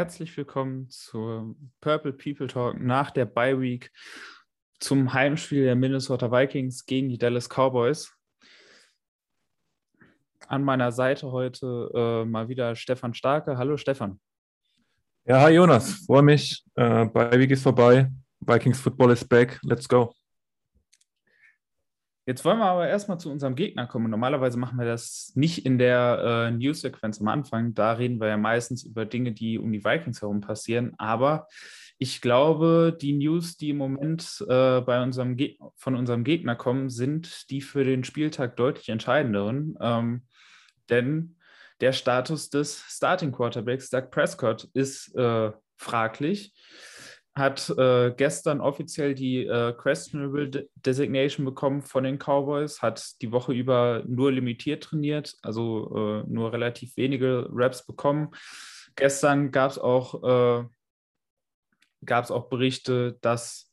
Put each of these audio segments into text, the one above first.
Herzlich willkommen zur Purple People Talk nach der Bye Week zum Heimspiel der Minnesota Vikings gegen die Dallas Cowboys. An meiner Seite heute äh, mal wieder Stefan Starke. Hallo Stefan. Ja, hi Jonas, freue mich. Äh, Bye Week ist vorbei. Vikings Football is back. Let's go. Jetzt wollen wir aber erstmal zu unserem Gegner kommen. Normalerweise machen wir das nicht in der äh, News-Sequenz am Anfang. Da reden wir ja meistens über Dinge, die um die Vikings herum passieren. Aber ich glaube, die News, die im Moment äh, bei unserem von unserem Gegner kommen, sind die für den Spieltag deutlich entscheidenderen. Ähm, denn der Status des Starting Quarterbacks, Doug Prescott, ist äh, fraglich hat äh, gestern offiziell die äh, Questionable De Designation bekommen von den Cowboys, hat die Woche über nur limitiert trainiert, also äh, nur relativ wenige Reps bekommen. Gestern gab es auch, äh, auch Berichte, dass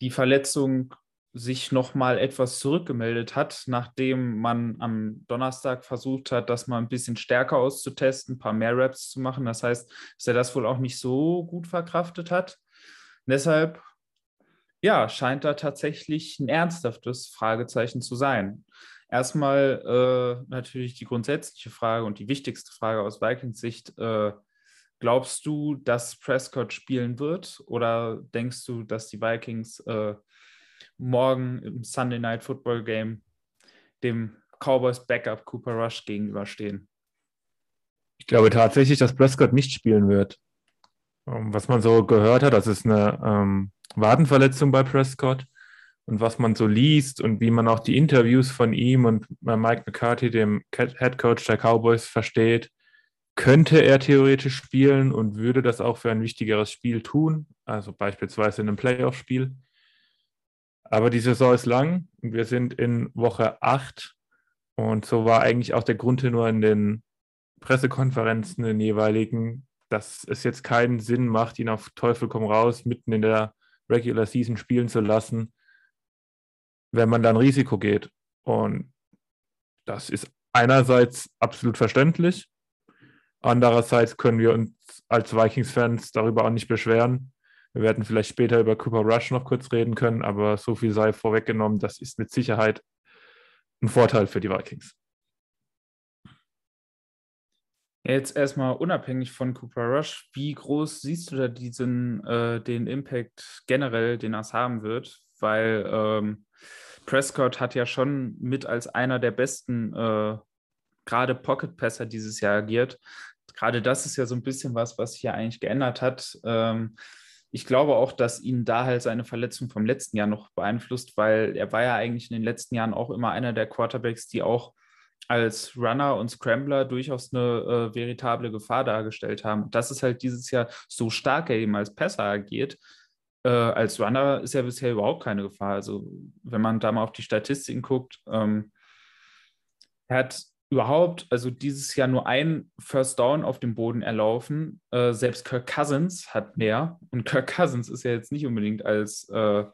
die Verletzung sich nochmal etwas zurückgemeldet hat, nachdem man am Donnerstag versucht hat, das mal ein bisschen stärker auszutesten, ein paar mehr Reps zu machen. Das heißt, dass er das wohl auch nicht so gut verkraftet hat deshalb, ja, scheint da tatsächlich ein ernsthaftes Fragezeichen zu sein. Erstmal äh, natürlich die grundsätzliche Frage und die wichtigste Frage aus Vikings Sicht. Äh, glaubst du, dass Prescott spielen wird oder denkst du, dass die Vikings äh, morgen im Sunday Night Football Game dem Cowboys Backup Cooper Rush gegenüberstehen? Ich glaube tatsächlich, dass Prescott nicht spielen wird. Ähm, was man so gehört hat, das ist eine ähm, Wadenverletzung bei Prescott. Und was man so liest und wie man auch die Interviews von ihm und Mike McCarthy, dem Head Coach der Cowboys, versteht, könnte er theoretisch spielen und würde das auch für ein wichtigeres Spiel tun, also beispielsweise in einem Playoff-Spiel. Aber die Saison ist lang wir sind in Woche 8 und so war eigentlich auch der Grundtenor in den Pressekonferenzen, in den jeweiligen, dass es jetzt keinen Sinn macht, ihn auf Teufel komm raus mitten in der Regular Season spielen zu lassen, wenn man dann Risiko geht. Und das ist einerseits absolut verständlich. Andererseits können wir uns als Vikings-Fans darüber auch nicht beschweren. Wir werden vielleicht später über Cooper Rush noch kurz reden können, aber so viel sei vorweggenommen, das ist mit Sicherheit ein Vorteil für die Vikings. Jetzt erstmal unabhängig von Cooper Rush, wie groß siehst du da diesen, äh, den Impact generell, den das haben wird? Weil ähm, Prescott hat ja schon mit als einer der besten äh, gerade Pocket-Passer dieses Jahr agiert. Gerade das ist ja so ein bisschen was, was sich ja eigentlich geändert hat. Ähm, ich glaube auch, dass ihn da halt seine Verletzung vom letzten Jahr noch beeinflusst, weil er war ja eigentlich in den letzten Jahren auch immer einer der Quarterbacks, die auch als Runner und Scrambler durchaus eine äh, veritable Gefahr dargestellt haben. Das ist halt dieses Jahr so stark er eben als Passer agiert. Äh, als Runner ist er bisher überhaupt keine Gefahr. Also wenn man da mal auf die Statistiken guckt, ähm, er hat überhaupt, also dieses Jahr nur ein First Down auf dem Boden erlaufen. Äh, selbst Kirk Cousins hat mehr. Und Kirk Cousins ist ja jetzt nicht unbedingt als, äh,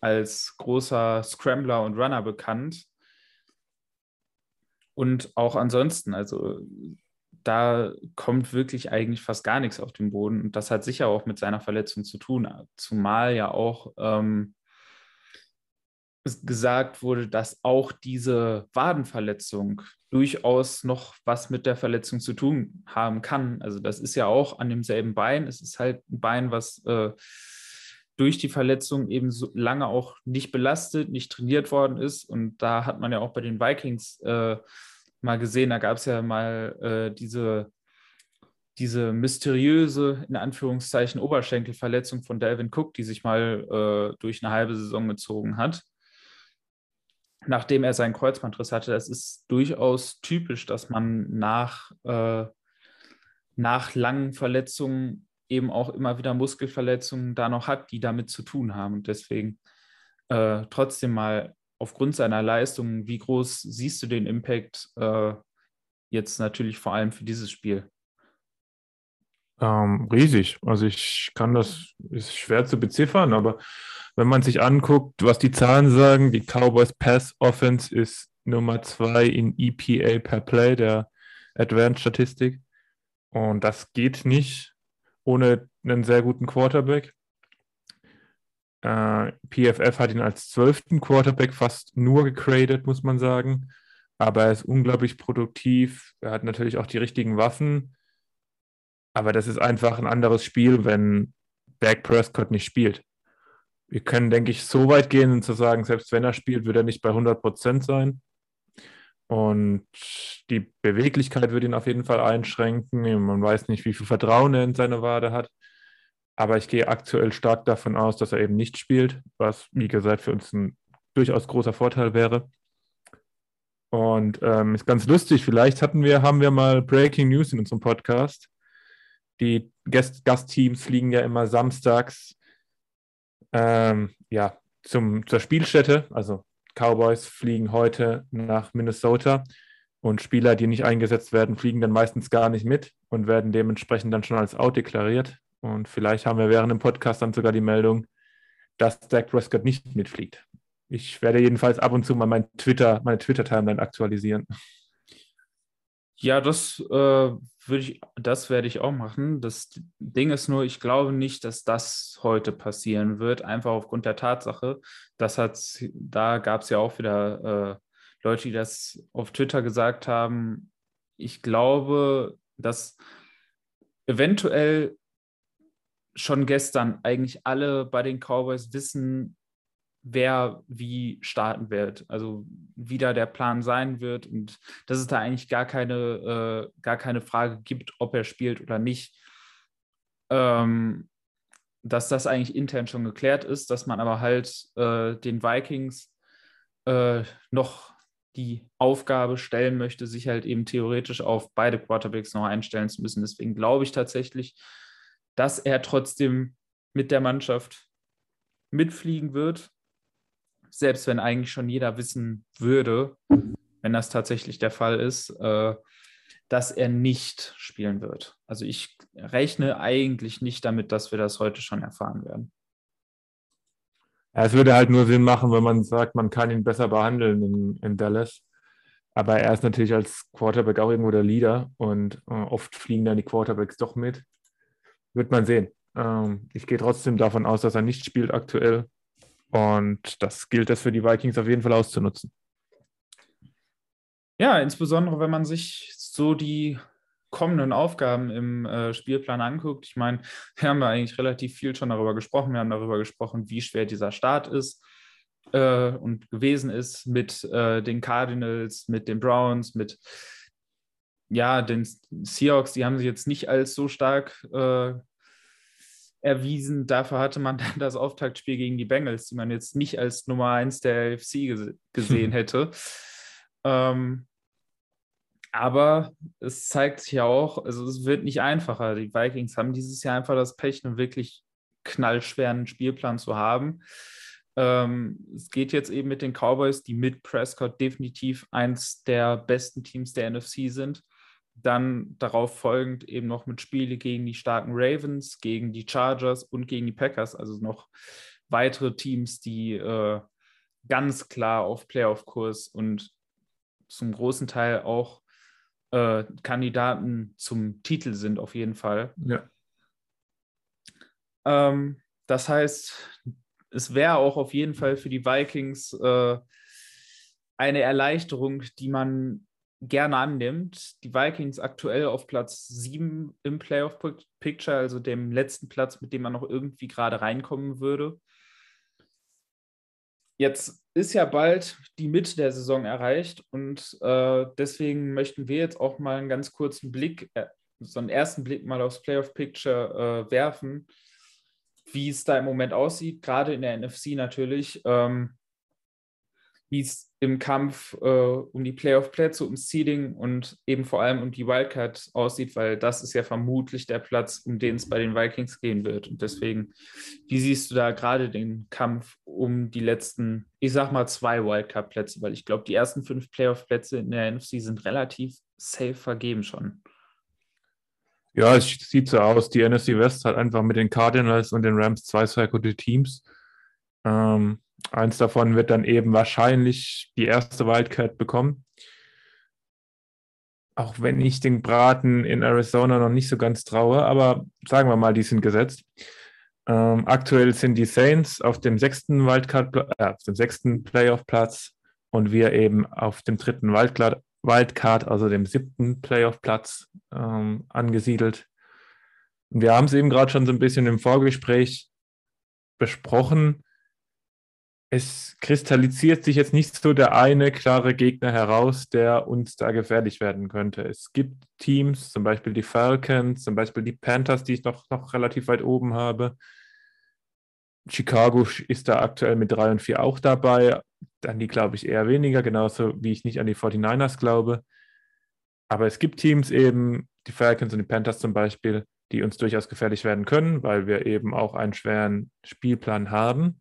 als großer Scrambler und Runner bekannt. Und auch ansonsten, also da kommt wirklich eigentlich fast gar nichts auf den Boden. Und das hat sicher auch mit seiner Verletzung zu tun, zumal ja auch ähm, gesagt wurde, dass auch diese Wadenverletzung durchaus noch was mit der Verletzung zu tun haben kann. Also das ist ja auch an demselben Bein. Es ist halt ein Bein, was äh, durch die Verletzung eben so lange auch nicht belastet, nicht trainiert worden ist. Und da hat man ja auch bei den Vikings äh, mal gesehen, da gab es ja mal äh, diese, diese mysteriöse, in Anführungszeichen, Oberschenkelverletzung von Delvin Cook, die sich mal äh, durch eine halbe Saison gezogen hat. Nachdem er seinen Kreuzbandriss hatte, das ist durchaus typisch, dass man nach, äh, nach langen Verletzungen eben auch immer wieder Muskelverletzungen da noch hat, die damit zu tun haben. Und deswegen äh, trotzdem mal aufgrund seiner Leistung, wie groß siehst du den Impact äh, jetzt natürlich vor allem für dieses Spiel? Ähm, riesig. Also ich kann das, ist schwer zu beziffern, aber wenn man sich anguckt, was die Zahlen sagen, die Cowboys Pass Offense ist Nummer zwei in EPA per Play, der Advanced Statistik. Und das geht nicht, ohne einen sehr guten Quarterback. Äh, PFF hat ihn als zwölften Quarterback fast nur gegradet, muss man sagen. Aber er ist unglaublich produktiv. Er hat natürlich auch die richtigen Waffen. Aber das ist einfach ein anderes Spiel, wenn Dak Prescott nicht spielt. Wir können, denke ich, so weit gehen zu sagen, selbst wenn er spielt, wird er nicht bei 100 Prozent sein. Und die Beweglichkeit wird ihn auf jeden Fall einschränken. Man weiß nicht, wie viel Vertrauen er in seine Wade hat. Aber ich gehe aktuell stark davon aus, dass er eben nicht spielt, was, wie gesagt, für uns ein durchaus großer Vorteil wäre. Und ähm, ist ganz lustig, vielleicht hatten wir, haben wir mal Breaking News in unserem Podcast. Die Gast Gastteams fliegen ja immer samstags ähm, ja, zum, zur Spielstätte. Also Cowboys fliegen heute nach Minnesota und Spieler, die nicht eingesetzt werden, fliegen dann meistens gar nicht mit und werden dementsprechend dann schon als out deklariert. Und vielleicht haben wir während dem Podcast dann sogar die Meldung, dass Dak Prescott nicht mitfliegt. Ich werde jedenfalls ab und zu mal mein Twitter, meine Twitter-Timeline aktualisieren. Ja, das äh, würde ich, das werde ich auch machen. Das Ding ist nur, ich glaube nicht, dass das heute passieren wird, einfach aufgrund der Tatsache, das hat, da gab es ja auch wieder äh, Leute, die das auf Twitter gesagt haben. Ich glaube, dass eventuell schon gestern eigentlich alle bei den Cowboys wissen, wer wie starten wird, also wie da der Plan sein wird und dass es da eigentlich gar keine, äh, gar keine Frage gibt, ob er spielt oder nicht. Ähm, dass das eigentlich intern schon geklärt ist, dass man aber halt äh, den Vikings äh, noch die Aufgabe stellen möchte, sich halt eben theoretisch auf beide Quarterbacks noch einstellen zu müssen. Deswegen glaube ich tatsächlich, dass er trotzdem mit der Mannschaft mitfliegen wird, selbst wenn eigentlich schon jeder wissen würde, wenn das tatsächlich der Fall ist, äh, dass er nicht spielen wird. Also ich rechne eigentlich nicht damit, dass wir das heute schon erfahren werden. Ja, es würde halt nur Sinn machen, wenn man sagt, man kann ihn besser behandeln in, in Dallas. Aber er ist natürlich als Quarterback auch irgendwo der Leader und äh, oft fliegen dann die Quarterbacks doch mit. Wird man sehen. Ähm, ich gehe trotzdem davon aus, dass er nicht spielt aktuell. Und das gilt es für die Vikings auf jeden Fall auszunutzen. Ja, insbesondere wenn man sich so die kommenden Aufgaben im äh, Spielplan anguckt. Ich meine, wir haben ja eigentlich relativ viel schon darüber gesprochen. Wir haben darüber gesprochen, wie schwer dieser Start ist äh, und gewesen ist mit äh, den Cardinals, mit den Browns, mit ja, den Seahawks. Die haben sich jetzt nicht als so stark äh, erwiesen. Dafür hatte man dann das Auftaktspiel gegen die Bengals, die man jetzt nicht als Nummer 1 der FC gesehen hätte. Ähm, aber es zeigt sich ja auch, also es wird nicht einfacher. Die Vikings haben dieses Jahr einfach das Pech, einen wirklich knallschweren Spielplan zu haben. Ähm, es geht jetzt eben mit den Cowboys, die mit Prescott definitiv eins der besten Teams der NFC sind. Dann darauf folgend eben noch mit Spiele gegen die starken Ravens, gegen die Chargers und gegen die Packers, also noch weitere Teams, die äh, ganz klar auf Playoff-Kurs und zum großen Teil auch äh, Kandidaten zum Titel sind, auf jeden Fall. Ja. Ähm, das heißt, es wäre auch auf jeden Fall für die Vikings äh, eine Erleichterung, die man gerne annimmt. Die Vikings aktuell auf Platz 7 im Playoff Picture, also dem letzten Platz, mit dem man noch irgendwie gerade reinkommen würde. Jetzt ist ja bald die Mitte der Saison erreicht und äh, deswegen möchten wir jetzt auch mal einen ganz kurzen Blick, äh, so einen ersten Blick mal aufs Playoff Picture äh, werfen, wie es da im Moment aussieht, gerade in der NFC natürlich. Ähm, wie es im Kampf äh, um die Playoff-Plätze, ums Seeding und eben vor allem um die Wildcard aussieht, weil das ist ja vermutlich der Platz, um den es bei den Vikings gehen wird. Und deswegen, wie siehst du da gerade den Kampf um die letzten, ich sag mal, zwei Wildcard-Plätze? Weil ich glaube, die ersten fünf Playoff-Plätze in der NFC sind relativ safe vergeben schon. Ja, es sieht so aus. Die NFC West hat einfach mit den Cardinals und den Rams zwei sehr gute Teams. Ähm, Eins davon wird dann eben wahrscheinlich die erste Wildcard bekommen. auch wenn ich den Braten in Arizona noch nicht so ganz traue, aber sagen wir mal, die sind gesetzt. Ähm, aktuell sind die Saints auf dem sechsten Wildcard, äh, auf dem sechsten Playoff-Platz und wir eben auf dem dritten Wildcard, Wildcard also dem siebten Playoff-Platz ähm, angesiedelt. Und wir haben es eben gerade schon so ein bisschen im Vorgespräch besprochen es kristallisiert sich jetzt nicht so der eine klare Gegner heraus, der uns da gefährlich werden könnte. Es gibt Teams, zum Beispiel die Falcons, zum Beispiel die Panthers, die ich noch, noch relativ weit oben habe. Chicago ist da aktuell mit 3 und 4 auch dabei. An die glaube ich eher weniger, genauso wie ich nicht an die 49ers glaube. Aber es gibt Teams eben, die Falcons und die Panthers zum Beispiel, die uns durchaus gefährlich werden können, weil wir eben auch einen schweren Spielplan haben.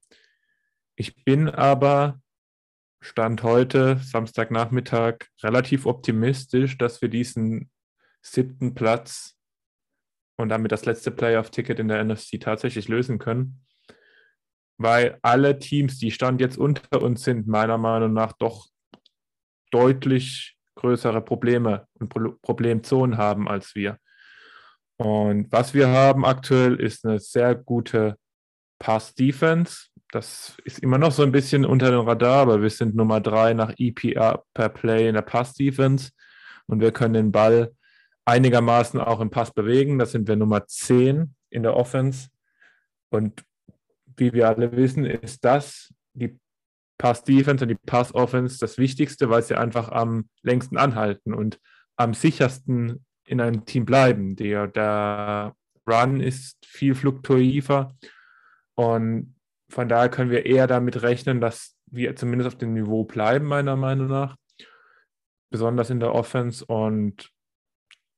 Ich bin aber Stand heute, Samstagnachmittag, relativ optimistisch, dass wir diesen siebten Platz und damit das letzte Playoff-Ticket in der NFC tatsächlich lösen können. Weil alle Teams, die Stand jetzt unter uns sind, meiner Meinung nach doch deutlich größere Probleme und Pro Problemzonen haben als wir. Und was wir haben aktuell ist eine sehr gute Pass-Defense das ist immer noch so ein bisschen unter dem Radar, aber wir sind Nummer drei nach EPA per Play in der Pass-Defense und wir können den Ball einigermaßen auch im Pass bewegen. Das sind wir Nummer 10 in der Offense. Und wie wir alle wissen, ist das die Pass-Defense und die Pass-Offense das Wichtigste, weil sie einfach am längsten anhalten und am sichersten in einem Team bleiben. Der, der Run ist viel fluktuiver und von daher können wir eher damit rechnen, dass wir zumindest auf dem Niveau bleiben, meiner Meinung nach. Besonders in der Offense. Und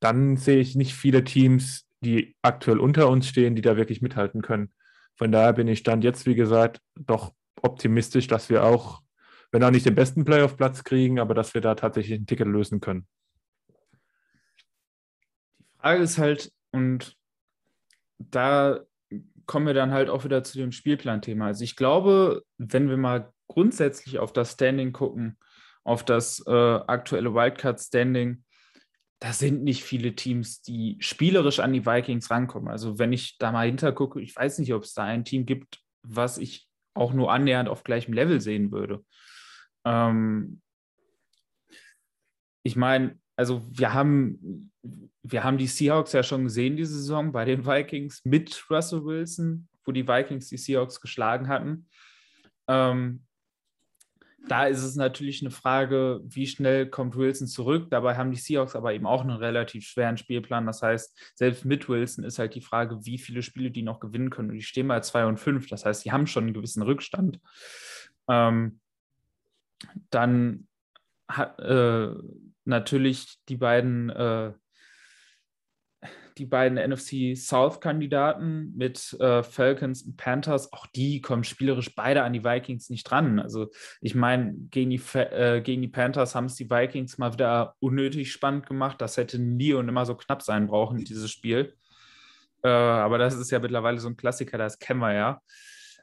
dann sehe ich nicht viele Teams, die aktuell unter uns stehen, die da wirklich mithalten können. Von daher bin ich Stand jetzt, wie gesagt, doch optimistisch, dass wir auch, wenn auch nicht den besten Playoff-Platz kriegen, aber dass wir da tatsächlich ein Ticket lösen können. Die Frage ist halt, und da kommen wir dann halt auch wieder zu dem Spielplan-Thema. Also ich glaube, wenn wir mal grundsätzlich auf das Standing gucken, auf das äh, aktuelle Wildcard-Standing, da sind nicht viele Teams, die spielerisch an die Vikings rankommen. Also wenn ich da mal hintergucke, ich weiß nicht, ob es da ein Team gibt, was ich auch nur annähernd auf gleichem Level sehen würde. Ähm ich meine, also wir haben, wir haben die Seahawks ja schon gesehen diese Saison bei den Vikings mit Russell Wilson, wo die Vikings die Seahawks geschlagen hatten. Ähm, da ist es natürlich eine Frage, wie schnell kommt Wilson zurück. Dabei haben die Seahawks aber eben auch einen relativ schweren Spielplan. Das heißt, selbst mit Wilson ist halt die Frage, wie viele Spiele die noch gewinnen können. Und die stehen bei 2 und 5. Das heißt, sie haben schon einen gewissen Rückstand. Ähm, dann hat, äh, natürlich die beiden, äh, die beiden NFC South-Kandidaten mit äh, Falcons und Panthers, auch die kommen spielerisch beide an die Vikings nicht dran. Also ich meine, gegen, die, äh, gegen die Panthers haben es die Vikings mal wieder unnötig spannend gemacht. Das hätte nie und immer so knapp sein brauchen, dieses Spiel. Äh, aber das ist ja mittlerweile so ein Klassiker, das kennen wir ja.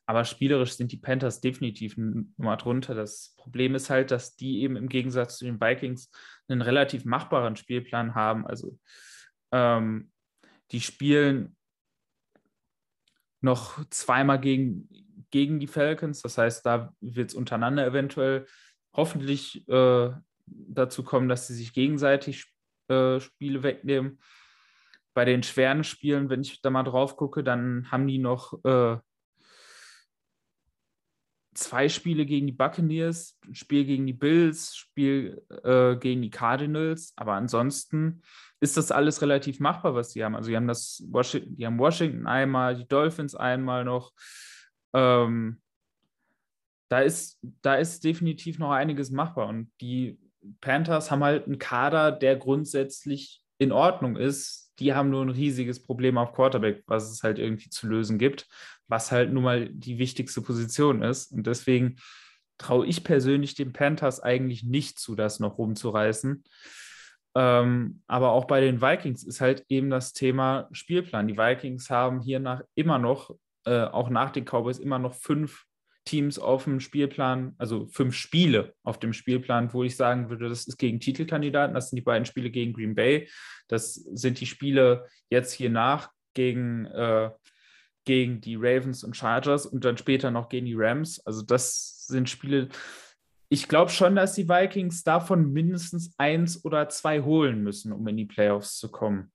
Aber spielerisch sind die Panthers definitiv Nummer drunter. Das Problem ist halt, dass die eben im Gegensatz zu den Vikings einen relativ machbaren Spielplan haben. Also ähm, die spielen noch zweimal gegen, gegen die Falcons. Das heißt, da wird es untereinander eventuell hoffentlich äh, dazu kommen, dass sie sich gegenseitig äh, Spiele wegnehmen. Bei den schweren Spielen, wenn ich da mal drauf gucke, dann haben die noch äh, zwei Spiele gegen die Buccaneers, Spiel gegen die Bills, Spiel äh, gegen die Cardinals, aber ansonsten ist das alles relativ machbar, was sie haben. Also, die haben das Washington, die haben Washington einmal, die Dolphins einmal noch. Ähm, da ist, da ist definitiv noch einiges machbar. Und die Panthers haben halt einen Kader, der grundsätzlich in Ordnung ist. Die haben nur ein riesiges Problem auf Quarterback, was es halt irgendwie zu lösen gibt was halt nun mal die wichtigste Position ist. Und deswegen traue ich persönlich den Panthers eigentlich nicht zu, das noch rumzureißen. Ähm, aber auch bei den Vikings ist halt eben das Thema Spielplan. Die Vikings haben hier nach immer noch, äh, auch nach den Cowboys, immer noch fünf Teams auf dem Spielplan, also fünf Spiele auf dem Spielplan, wo ich sagen würde, das ist gegen Titelkandidaten. Das sind die beiden Spiele gegen Green Bay. Das sind die Spiele jetzt hier nach gegen, äh, gegen die Ravens und Chargers und dann später noch gegen die Rams. Also das sind Spiele, ich glaube schon, dass die Vikings davon mindestens eins oder zwei holen müssen, um in die Playoffs zu kommen.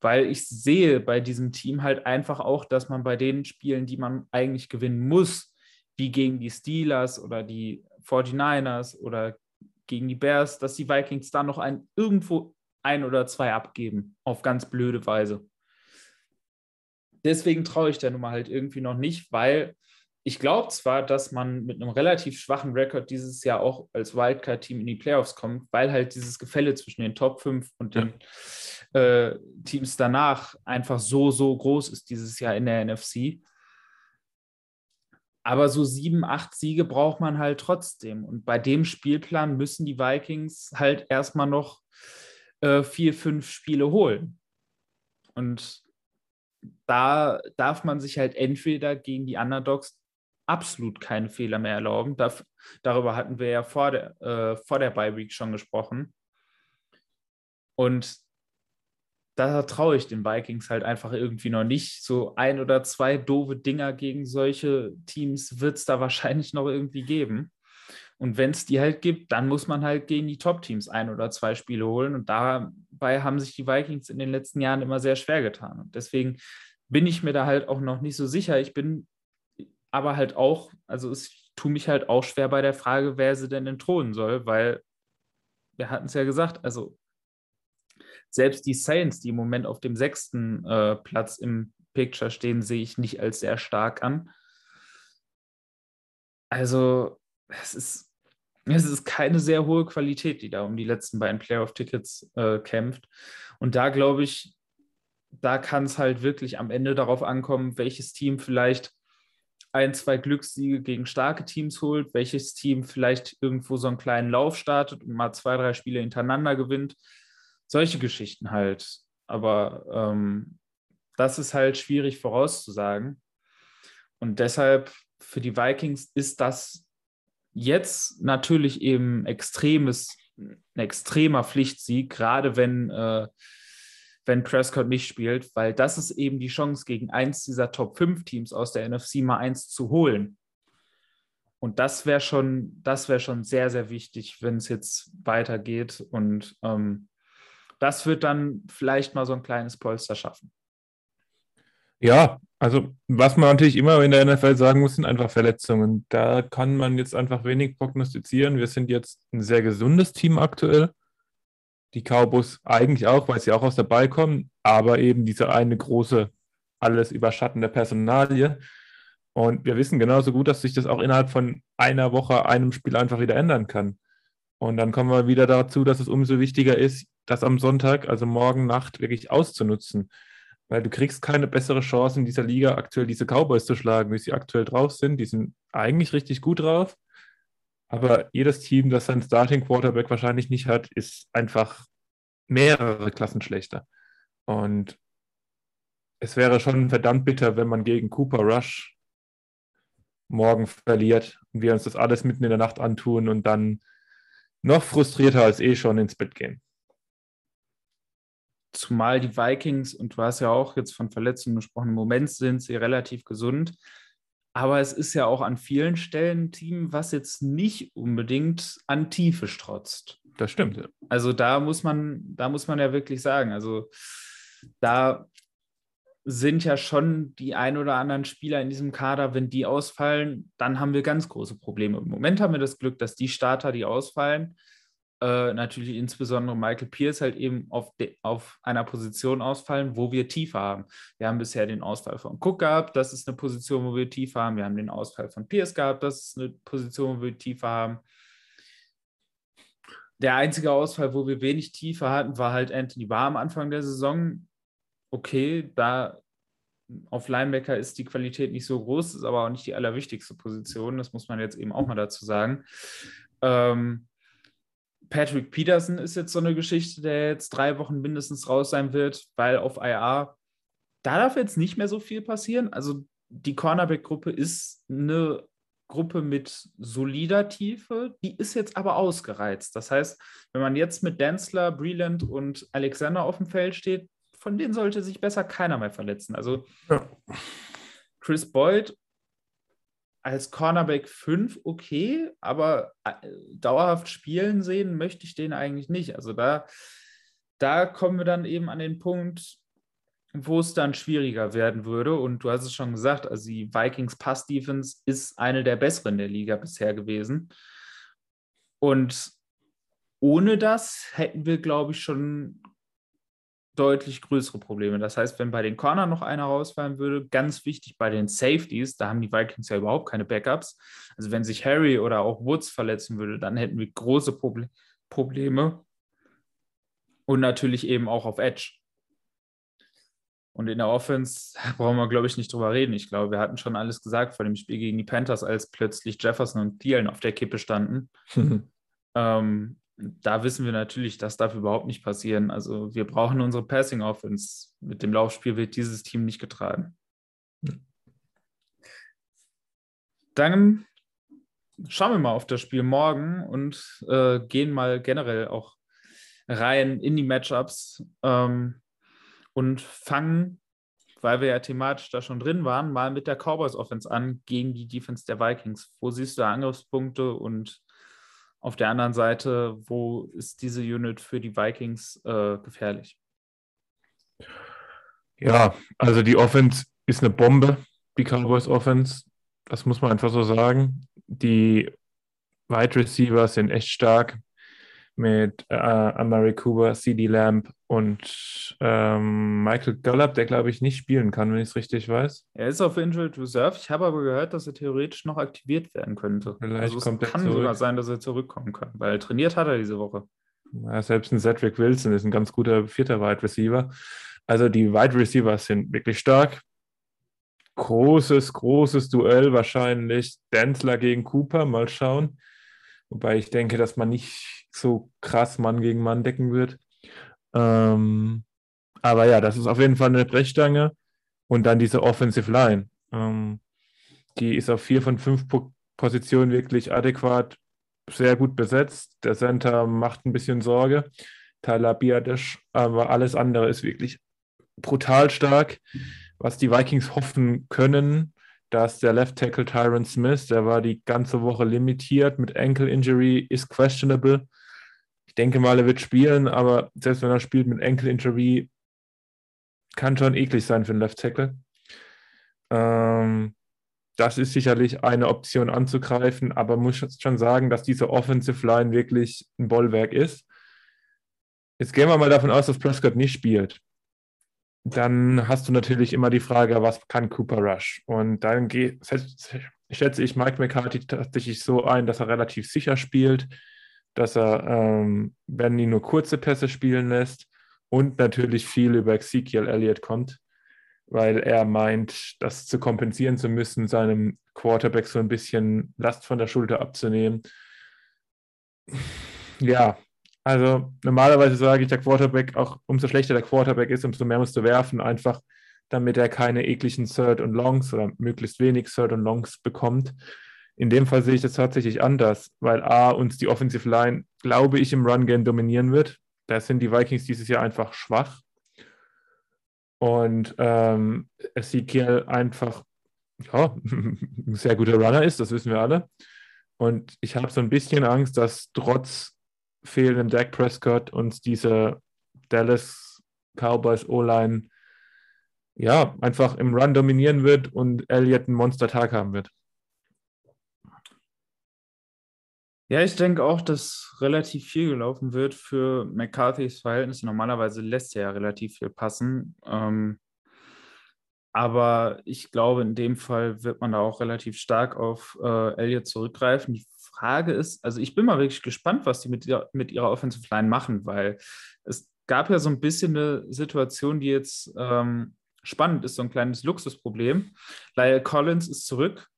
Weil ich sehe bei diesem Team halt einfach auch, dass man bei den Spielen, die man eigentlich gewinnen muss, wie gegen die Steelers oder die 49ers oder gegen die Bears, dass die Vikings da noch ein, irgendwo ein oder zwei abgeben, auf ganz blöde Weise. Deswegen traue ich der Nummer halt irgendwie noch nicht, weil ich glaube zwar, dass man mit einem relativ schwachen Rekord dieses Jahr auch als Wildcard-Team in die Playoffs kommt, weil halt dieses Gefälle zwischen den Top 5 und den äh, Teams danach einfach so, so groß ist dieses Jahr in der NFC. Aber so sieben, acht Siege braucht man halt trotzdem. Und bei dem Spielplan müssen die Vikings halt erstmal noch äh, vier, fünf Spiele holen. Und da darf man sich halt entweder gegen die Underdogs absolut keine Fehler mehr erlauben. Darf, darüber hatten wir ja vor der, äh, vor der Bye Week schon gesprochen. Und da traue ich den Vikings halt einfach irgendwie noch nicht. So ein oder zwei doofe Dinger gegen solche Teams wird es da wahrscheinlich noch irgendwie geben. Und wenn es die halt gibt, dann muss man halt gegen die Top-Teams ein oder zwei Spiele holen. Und dabei haben sich die Vikings in den letzten Jahren immer sehr schwer getan. Und deswegen bin ich mir da halt auch noch nicht so sicher. Ich bin aber halt auch, also es tut mich halt auch schwer bei der Frage, wer sie denn entthronen soll, weil wir hatten es ja gesagt, also selbst die Saints, die im Moment auf dem sechsten äh, Platz im Picture stehen, sehe ich nicht als sehr stark an. Also es ist, es ist keine sehr hohe Qualität, die da um die letzten beiden Playoff-Tickets äh, kämpft. Und da glaube ich, da kann es halt wirklich am Ende darauf ankommen, welches Team vielleicht ein, zwei Glückssiege gegen starke Teams holt, welches Team vielleicht irgendwo so einen kleinen Lauf startet und mal zwei, drei Spiele hintereinander gewinnt. Solche Geschichten halt. Aber ähm, das ist halt schwierig vorauszusagen. Und deshalb für die Vikings ist das jetzt natürlich eben extremes, ein extremer Pflichtsieg, gerade wenn äh, wenn Prescott nicht spielt, weil das ist eben die Chance, gegen eins dieser Top 5 Teams aus der NFC mal eins zu holen. Und das wäre schon, das wäre schon sehr, sehr wichtig, wenn es jetzt weitergeht. Und ähm, das wird dann vielleicht mal so ein kleines Polster schaffen. Ja, also was man natürlich immer in der NFL sagen muss, sind einfach Verletzungen. Da kann man jetzt einfach wenig prognostizieren. Wir sind jetzt ein sehr gesundes Team aktuell die Cowboys eigentlich auch, weil sie auch aus der Ball kommen, aber eben diese eine große, alles überschattende Personalie. Und wir wissen genauso gut, dass sich das auch innerhalb von einer Woche, einem Spiel einfach wieder ändern kann. Und dann kommen wir wieder dazu, dass es umso wichtiger ist, das am Sonntag, also morgen Nacht, wirklich auszunutzen. Weil du kriegst keine bessere Chance in dieser Liga, aktuell diese Cowboys zu schlagen, wie sie aktuell drauf sind. Die sind eigentlich richtig gut drauf. Aber jedes Team, das seinen Starting Quarterback wahrscheinlich nicht hat, ist einfach mehrere Klassen schlechter. Und es wäre schon verdammt bitter, wenn man gegen Cooper Rush morgen verliert und wir uns das alles mitten in der Nacht antun und dann noch frustrierter als eh schon ins Bett gehen. Zumal die Vikings, und du hast ja auch jetzt von Verletzungen gesprochen, im Moment sind sie relativ gesund. Aber es ist ja auch an vielen Stellen ein Team, was jetzt nicht unbedingt an Tiefe strotzt. Das stimmt. Ja. Also da muss man, da muss man ja wirklich sagen, also da sind ja schon die ein oder anderen Spieler in diesem Kader, wenn die ausfallen, dann haben wir ganz große Probleme. Im Moment haben wir das Glück, dass die Starter, die ausfallen, äh, natürlich insbesondere Michael Pierce halt eben auf, auf einer Position ausfallen, wo wir tiefer haben. Wir haben bisher den Ausfall von Cook gehabt, das ist eine Position, wo wir tiefer haben. Wir haben den Ausfall von Pierce gehabt, das ist eine Position, wo wir tiefer haben. Der einzige Ausfall, wo wir wenig tiefer hatten, war halt Anthony Barr am Anfang der Saison. Okay, da auf Linebacker ist die Qualität nicht so groß, ist aber auch nicht die allerwichtigste Position. Das muss man jetzt eben auch mal dazu sagen. Ähm, Patrick Peterson ist jetzt so eine Geschichte, der jetzt drei Wochen mindestens raus sein wird, weil auf IR, da darf jetzt nicht mehr so viel passieren. Also die Cornerback-Gruppe ist eine Gruppe mit solider Tiefe, die ist jetzt aber ausgereizt. Das heißt, wenn man jetzt mit Denzler, Breland und Alexander auf dem Feld steht, von denen sollte sich besser keiner mehr verletzen. Also. Chris Boyd als Cornerback 5 okay, aber äh, dauerhaft spielen sehen möchte ich den eigentlich nicht. Also da, da kommen wir dann eben an den Punkt, wo es dann schwieriger werden würde. Und du hast es schon gesagt, also die Vikings Pass Defense ist eine der besseren der Liga bisher gewesen. Und ohne das hätten wir, glaube ich, schon deutlich größere Probleme. Das heißt, wenn bei den Corner noch einer rausfallen würde, ganz wichtig bei den Safeties, da haben die Vikings ja überhaupt keine Backups. Also wenn sich Harry oder auch Woods verletzen würde, dann hätten wir große Proble Probleme. Und natürlich eben auch auf Edge. Und in der Offense brauchen wir, glaube ich, nicht drüber reden. Ich glaube, wir hatten schon alles gesagt vor dem Spiel gegen die Panthers, als plötzlich Jefferson und Thielen auf der Kippe standen. ähm, da wissen wir natürlich, das darf überhaupt nicht passieren. Also wir brauchen unsere Passing Offense. Mit dem Laufspiel wird dieses Team nicht getragen. Dann schauen wir mal auf das Spiel morgen und äh, gehen mal generell auch rein in die Matchups. Ähm, und fangen, weil wir ja thematisch da schon drin waren, mal mit der Cowboys Offense an gegen die Defense der Vikings. Wo siehst du Angriffspunkte und auf der anderen Seite, wo ist diese Unit für die Vikings äh, gefährlich? Ja, also die Offense ist eine Bombe, die Cowboys Offense. Das muss man einfach so sagen. Die Wide Receiver sind echt stark mit äh, Amari Cooper, CD Lamb und ähm, Michael Gallup, der glaube ich nicht spielen kann, wenn ich es richtig weiß. Er ist auf Injured Reserve. Ich habe aber gehört, dass er theoretisch noch aktiviert werden könnte. Vielleicht also kommt es kann sogar sein, dass er zurückkommen kann, weil trainiert hat er diese Woche. Ja, selbst ein Cedric Wilson ist ein ganz guter vierter Wide Receiver. Also die Wide Receiver sind wirklich stark. Großes, großes Duell wahrscheinlich. Denzler gegen Cooper, mal schauen. Wobei ich denke, dass man nicht so krass Mann gegen Mann decken wird. Ähm, aber ja, das ist auf jeden Fall eine Brechstange. Und dann diese Offensive Line. Ähm, die ist auf vier von fünf po Positionen wirklich adäquat, sehr gut besetzt. Der Center macht ein bisschen Sorge. Tyler Biadisch, aber alles andere ist wirklich brutal stark. Was die Vikings hoffen können, dass der Left Tackle Tyron Smith, der war die ganze Woche limitiert mit Ankle Injury, ist questionable. Ich denke mal, er wird spielen, aber selbst wenn er spielt mit Ankle Injury, kann schon eklig sein für den Left Tackle. Ähm, das ist sicherlich eine Option anzugreifen, aber muss schon sagen, dass diese Offensive Line wirklich ein Bollwerk ist. Jetzt gehen wir mal davon aus, dass Prescott nicht spielt dann hast du natürlich immer die Frage, was kann Cooper Rush? Und dann geht, schätze ich Mike McCarthy tatsächlich so ein, dass er relativ sicher spielt, dass er, ähm, wenn nur kurze Pässe spielen lässt und natürlich viel über Ezekiel Elliott kommt, weil er meint, das zu kompensieren zu müssen, seinem Quarterback so ein bisschen Last von der Schulter abzunehmen. Ja, also normalerweise sage ich, der Quarterback, auch umso schlechter der Quarterback ist, umso mehr musst du werfen, einfach damit er keine ekligen Third und Longs oder möglichst wenig Third und Longs bekommt. In dem Fall sehe ich das tatsächlich anders, weil A, uns die Offensive Line, glaube ich, im Run-Game dominieren wird. Da sind die Vikings dieses Jahr einfach schwach. Und ähm, Ezekiel einfach ja, ein sehr guter Runner ist, das wissen wir alle. Und ich habe so ein bisschen Angst, dass trotz fehlenden Dak Prescott und diese Dallas Cowboys O-Line ja einfach im Run dominieren wird und Elliott einen Monster-Tag haben wird. Ja, ich denke auch, dass relativ viel gelaufen wird für McCarthys Verhältnis. Normalerweise lässt er ja relativ viel passen. Ähm, aber ich glaube, in dem Fall wird man da auch relativ stark auf äh, Elliott zurückgreifen. Die Frage ist, also ich bin mal wirklich gespannt, was die mit, mit ihrer Offensive Line machen, weil es gab ja so ein bisschen eine Situation, die jetzt ähm, spannend ist, so ein kleines Luxusproblem. Lyle Collins ist zurück,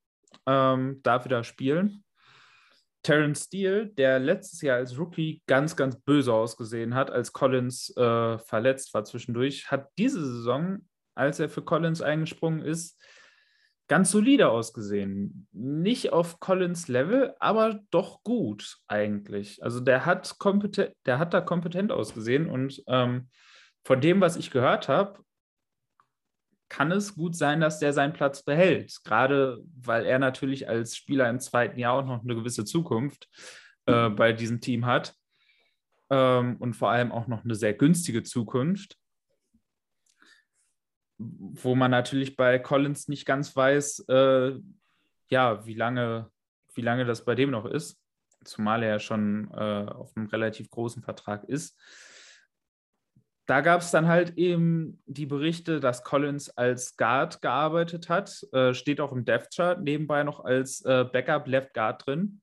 ähm, darf wieder spielen. Terence Steele, der letztes Jahr als Rookie ganz, ganz böse ausgesehen hat, als Collins äh, verletzt war zwischendurch, hat diese Saison, als er für Collins eingesprungen ist, ganz solide ausgesehen. Nicht auf Collins Level, aber doch gut eigentlich. Also der hat, kompetent, der hat da kompetent ausgesehen und ähm, von dem, was ich gehört habe, kann es gut sein, dass der seinen Platz behält. Gerade weil er natürlich als Spieler im zweiten Jahr auch noch eine gewisse Zukunft äh, bei diesem Team hat ähm, und vor allem auch noch eine sehr günstige Zukunft wo man natürlich bei Collins nicht ganz weiß, äh, ja, wie lange, wie lange das bei dem noch ist, zumal er ja schon äh, auf einem relativ großen Vertrag ist. Da gab es dann halt eben die Berichte, dass Collins als Guard gearbeitet hat, äh, steht auch im Depth Chart, nebenbei noch als äh, Backup Left Guard drin.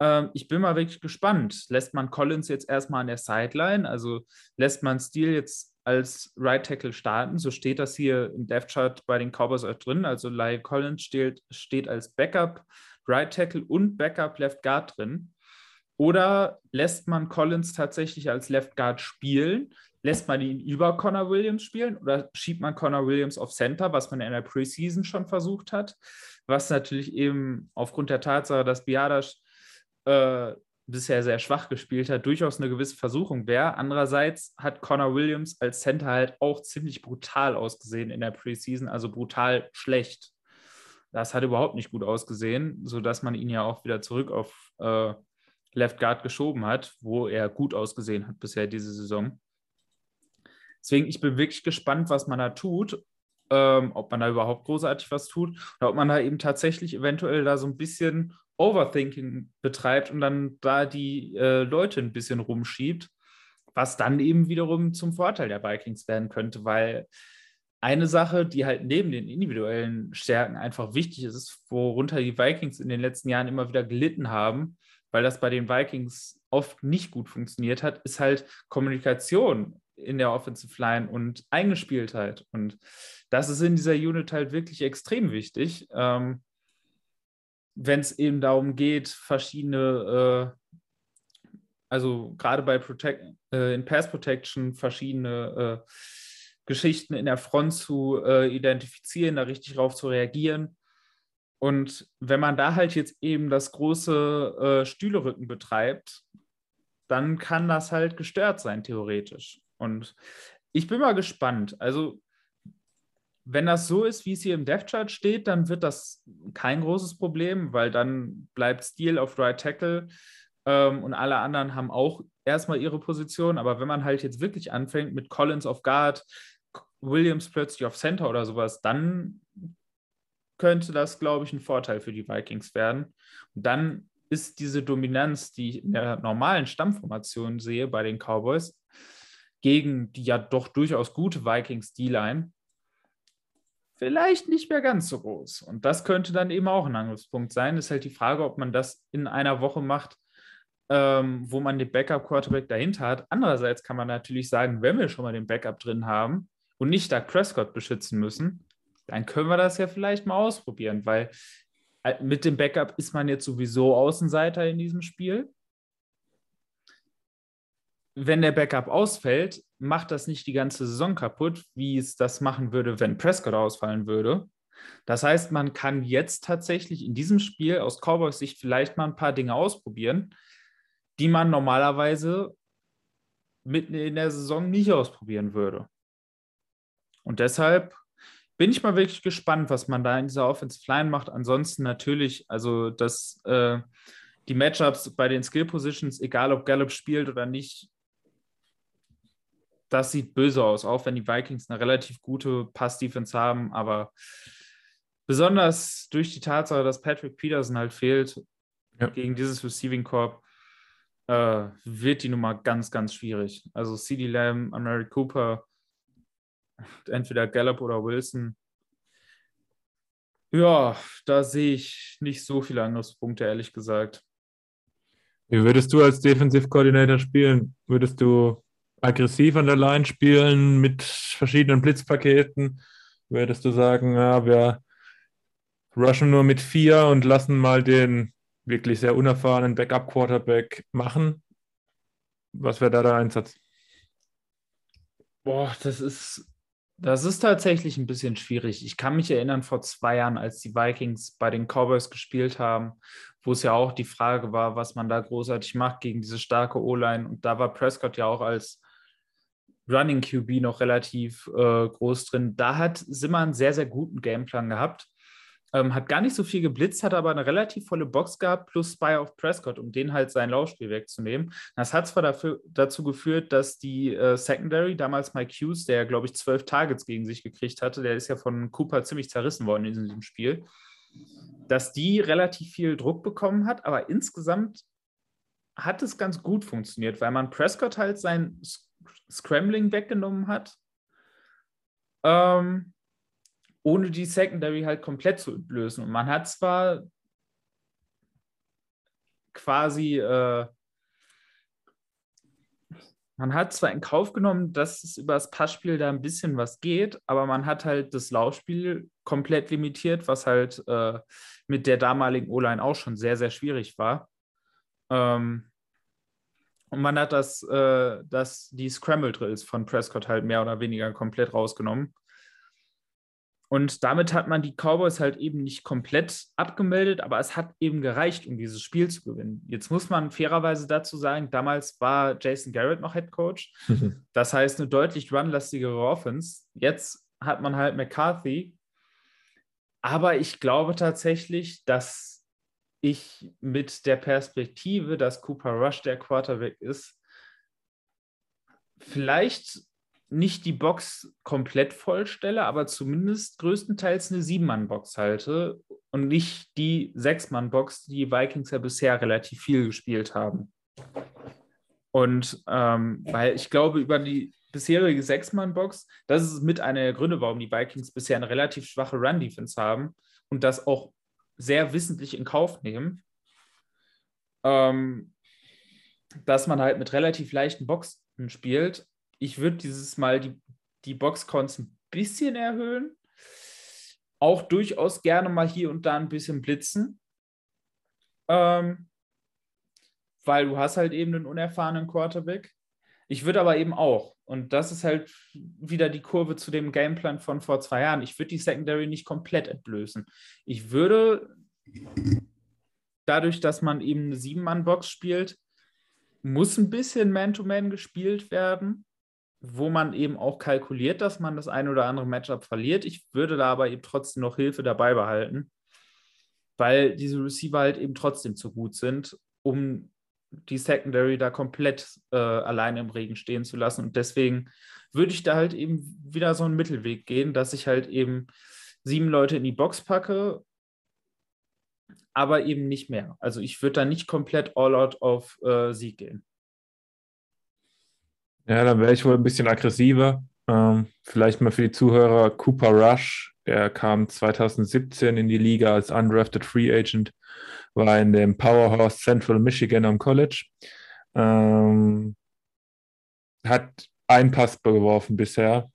Ähm, ich bin mal wirklich gespannt. Lässt man Collins jetzt erstmal an der Sideline? Also lässt man Steele jetzt als Right Tackle starten. So steht das hier im Death Chart bei den Cowboys auch drin. Also Lyle Collins steht, steht als Backup Right Tackle und Backup Left Guard drin. Oder lässt man Collins tatsächlich als Left Guard spielen? Lässt man ihn über Connor Williams spielen oder schiebt man Connor Williams auf Center, was man in der Preseason schon versucht hat? Was natürlich eben aufgrund der Tatsache, dass Biadasch äh, bisher sehr schwach gespielt hat, durchaus eine gewisse Versuchung wäre. Andererseits hat Connor Williams als Center halt auch ziemlich brutal ausgesehen in der Preseason, also brutal schlecht. Das hat überhaupt nicht gut ausgesehen, sodass man ihn ja auch wieder zurück auf äh, Left Guard geschoben hat, wo er gut ausgesehen hat bisher diese Saison. Deswegen, ich bin wirklich gespannt, was man da tut, ähm, ob man da überhaupt großartig was tut oder ob man da eben tatsächlich eventuell da so ein bisschen Overthinking betreibt und dann da die äh, Leute ein bisschen rumschiebt, was dann eben wiederum zum Vorteil der Vikings werden könnte, weil eine Sache, die halt neben den individuellen Stärken einfach wichtig ist, worunter die Vikings in den letzten Jahren immer wieder gelitten haben, weil das bei den Vikings oft nicht gut funktioniert hat, ist halt Kommunikation in der Offensive Line und Eingespieltheit. Und das ist in dieser Unit halt wirklich extrem wichtig. Ähm, wenn es eben darum geht, verschiedene, äh, also gerade bei Protect, äh, in Pass Protection verschiedene äh, Geschichten in der Front zu äh, identifizieren, da richtig drauf zu reagieren. Und wenn man da halt jetzt eben das große äh, Stühlerücken betreibt, dann kann das halt gestört sein, theoretisch. Und ich bin mal gespannt. Also wenn das so ist, wie es hier im Death Chart steht, dann wird das kein großes Problem, weil dann bleibt Steel auf Right Tackle ähm, und alle anderen haben auch erstmal ihre Position. Aber wenn man halt jetzt wirklich anfängt mit Collins auf Guard, Williams plötzlich auf Center oder sowas, dann könnte das, glaube ich, ein Vorteil für die Vikings werden. Und dann ist diese Dominanz, die ich in der normalen Stammformation sehe bei den Cowboys, gegen die ja doch durchaus gute Vikings D-Line, vielleicht nicht mehr ganz so groß. Und das könnte dann eben auch ein Angriffspunkt sein. Ist halt die Frage, ob man das in einer Woche macht, ähm, wo man den Backup-Quarterback dahinter hat. Andererseits kann man natürlich sagen, wenn wir schon mal den Backup drin haben und nicht Doug Prescott beschützen müssen, dann können wir das ja vielleicht mal ausprobieren, weil äh, mit dem Backup ist man jetzt sowieso Außenseiter in diesem Spiel wenn der Backup ausfällt, macht das nicht die ganze Saison kaputt, wie es das machen würde, wenn Prescott ausfallen würde. Das heißt, man kann jetzt tatsächlich in diesem Spiel aus Cowboys Sicht vielleicht mal ein paar Dinge ausprobieren, die man normalerweise mitten in der Saison nicht ausprobieren würde. Und deshalb bin ich mal wirklich gespannt, was man da in dieser Offensive Line macht. Ansonsten natürlich, also das, äh, die Matchups bei den Skill Positions, egal ob Gallup spielt oder nicht, das sieht böse aus, auch wenn die Vikings eine relativ gute Pass-Defense haben, aber besonders durch die Tatsache, dass Patrick Peterson halt fehlt ja. gegen dieses Receiving Corp, äh, wird die Nummer ganz, ganz schwierig. Also CD Lamb, Mary Cooper, entweder Gallup oder Wilson. Ja, da sehe ich nicht so viele Angriffspunkte, ehrlich gesagt. Wie würdest du als Defensive Coordinator spielen? Würdest du aggressiv an der Line spielen mit verschiedenen Blitzpaketen? Würdest du sagen, ja, wir rushen nur mit vier und lassen mal den wirklich sehr unerfahrenen Backup-Quarterback machen? Was wäre da der Einsatz? Boah, das ist Das ist tatsächlich ein bisschen schwierig. Ich kann mich erinnern, vor zwei Jahren, als die Vikings bei den Cowboys gespielt haben, wo es ja auch die Frage war, was man da großartig macht gegen diese starke O-Line. Und da war Prescott ja auch als Running QB noch relativ äh, groß drin. Da hat Simmer einen sehr, sehr guten Gameplan gehabt. Ähm, hat gar nicht so viel geblitzt, hat aber eine relativ volle Box gehabt, plus Spy auf Prescott, um den halt sein Laufspiel wegzunehmen. Das hat zwar dafür, dazu geführt, dass die äh, Secondary, damals Mike Hughes, der glaube ich zwölf Targets gegen sich gekriegt hatte, der ist ja von Cooper ziemlich zerrissen worden in diesem Spiel, dass die relativ viel Druck bekommen hat, aber insgesamt hat es ganz gut funktioniert, weil man Prescott halt sein Scrambling weggenommen hat. Ähm, ohne die Secondary halt komplett zu lösen. Und man hat zwar quasi, äh, man hat zwar in Kauf genommen, dass es über das Passspiel da ein bisschen was geht, aber man hat halt das Laufspiel komplett limitiert, was halt äh, mit der damaligen O-Line auch schon sehr, sehr schwierig war. Ähm, und man hat das, äh, das, die Scramble Drills von Prescott halt mehr oder weniger komplett rausgenommen. Und damit hat man die Cowboys halt eben nicht komplett abgemeldet, aber es hat eben gereicht, um dieses Spiel zu gewinnen. Jetzt muss man fairerweise dazu sagen, damals war Jason Garrett noch Head Coach. Das heißt, eine deutlich runlastigere Offense. Jetzt hat man halt McCarthy. Aber ich glaube tatsächlich, dass ich mit der Perspektive, dass Cooper Rush der Quarterback ist, vielleicht nicht die Box komplett vollstelle, aber zumindest größtenteils eine Sieben-Mann-Box halte und nicht die Sechs-Mann-Box, die Vikings ja bisher relativ viel gespielt haben. Und ähm, weil ich glaube, über die bisherige Sechs-Mann-Box, das ist mit einer der Gründe, warum die Vikings bisher eine relativ schwache Run-Defense haben und das auch sehr wissentlich in Kauf nehmen, ähm, dass man halt mit relativ leichten Boxen spielt ich würde dieses Mal die, die Boxcons ein bisschen erhöhen. Auch durchaus gerne mal hier und da ein bisschen blitzen. Ähm, weil du hast halt eben einen unerfahrenen Quarterback. Ich würde aber eben auch, und das ist halt wieder die Kurve zu dem Gameplan von vor zwei Jahren, ich würde die Secondary nicht komplett entblößen. Ich würde dadurch, dass man eben eine Sieben-Mann-Box spielt, muss ein bisschen Man-to-Man -Man gespielt werden wo man eben auch kalkuliert, dass man das ein oder andere Matchup verliert. Ich würde da aber eben trotzdem noch Hilfe dabei behalten, weil diese Receiver halt eben trotzdem zu gut sind, um die Secondary da komplett äh, alleine im Regen stehen zu lassen. Und deswegen würde ich da halt eben wieder so einen Mittelweg gehen, dass ich halt eben sieben Leute in die Box packe, aber eben nicht mehr. Also ich würde da nicht komplett all out auf äh, Sieg gehen. Ja, dann wäre ich wohl ein bisschen aggressiver. Ähm, vielleicht mal für die Zuhörer Cooper Rush. Er kam 2017 in die Liga als undrafted Free Agent, war in dem Powerhouse Central Michigan am College. Ähm, hat einen Pass geworfen bisher.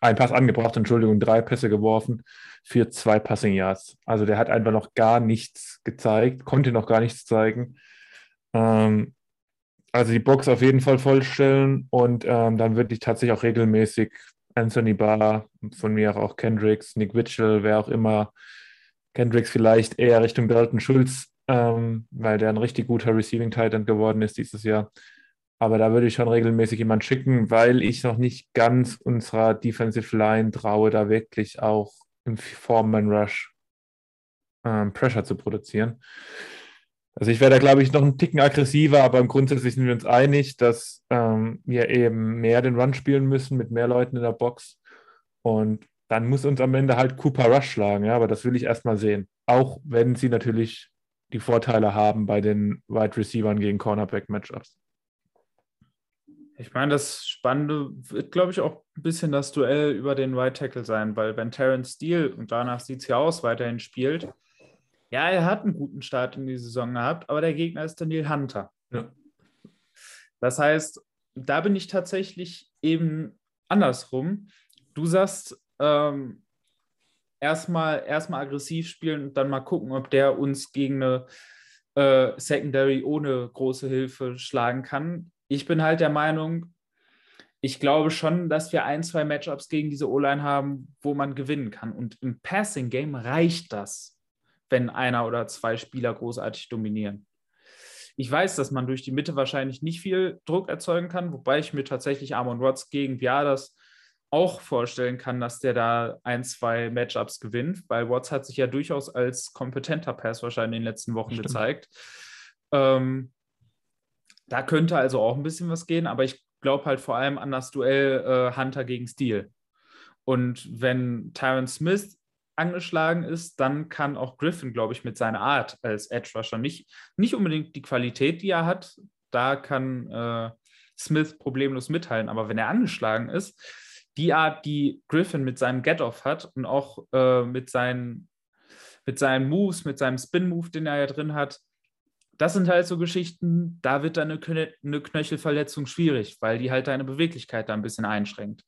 Ein Pass angebracht, Entschuldigung, drei Pässe geworfen für zwei Passing Yards. Also der hat einfach noch gar nichts gezeigt, konnte noch gar nichts zeigen. Ähm, also die Box auf jeden Fall vollstellen und ähm, dann würde ich tatsächlich auch regelmäßig Anthony Barr, von mir auch Kendricks, Nick Witchell, wer auch immer, Kendricks vielleicht eher Richtung Dalton Schulz, ähm, weil der ein richtig guter Receiving Titan geworden ist dieses Jahr. Aber da würde ich schon regelmäßig jemanden schicken, weil ich noch nicht ganz unserer Defensive Line traue, da wirklich auch im Foreman Rush ähm, Pressure zu produzieren. Also ich wäre da, glaube ich, noch einen Ticken aggressiver, aber im Grundsätzlich sind wir uns einig, dass ähm, wir eben mehr den Run spielen müssen mit mehr Leuten in der Box. Und dann muss uns am Ende halt Cooper Rush schlagen, ja, aber das will ich erstmal sehen. Auch wenn sie natürlich die Vorteile haben bei den Wide Receivern gegen Cornerback-Matchups. Ich meine, das Spannende wird, glaube ich, auch ein bisschen das Duell über den Right Tackle sein, weil wenn Terrence Steele, und danach sieht es ja aus, weiterhin spielt, ja, er hat einen guten Start in die Saison gehabt, aber der Gegner ist Daniel Hunter. Ja. Das heißt, da bin ich tatsächlich eben andersrum. Du sagst, ähm, erstmal erstmal aggressiv spielen und dann mal gucken, ob der uns gegen eine äh, Secondary ohne große Hilfe schlagen kann. Ich bin halt der Meinung, ich glaube schon, dass wir ein, zwei Matchups gegen diese O-Line haben, wo man gewinnen kann. Und im Passing-Game reicht das, wenn einer oder zwei Spieler großartig dominieren. Ich weiß, dass man durch die Mitte wahrscheinlich nicht viel Druck erzeugen kann, wobei ich mir tatsächlich Armon Watts gegen Biadas auch vorstellen kann, dass der da ein, zwei Matchups gewinnt, weil Watts hat sich ja durchaus als kompetenter Pass wahrscheinlich in den letzten Wochen Stimmt. gezeigt. Ähm, da könnte also auch ein bisschen was gehen, aber ich glaube halt vor allem an das Duell äh, Hunter gegen Steel. Und wenn Tyron Smith angeschlagen ist, dann kann auch Griffin, glaube ich, mit seiner Art als Edge Rusher nicht, nicht unbedingt die Qualität, die er hat. Da kann äh, Smith problemlos mithalten. Aber wenn er angeschlagen ist, die Art, die Griffin mit seinem Get-Off hat und auch äh, mit, seinen, mit seinen Moves, mit seinem Spin-Move, den er ja drin hat, das sind halt so Geschichten, da wird dann eine, eine Knöchelverletzung schwierig, weil die halt deine Beweglichkeit da ein bisschen einschränkt.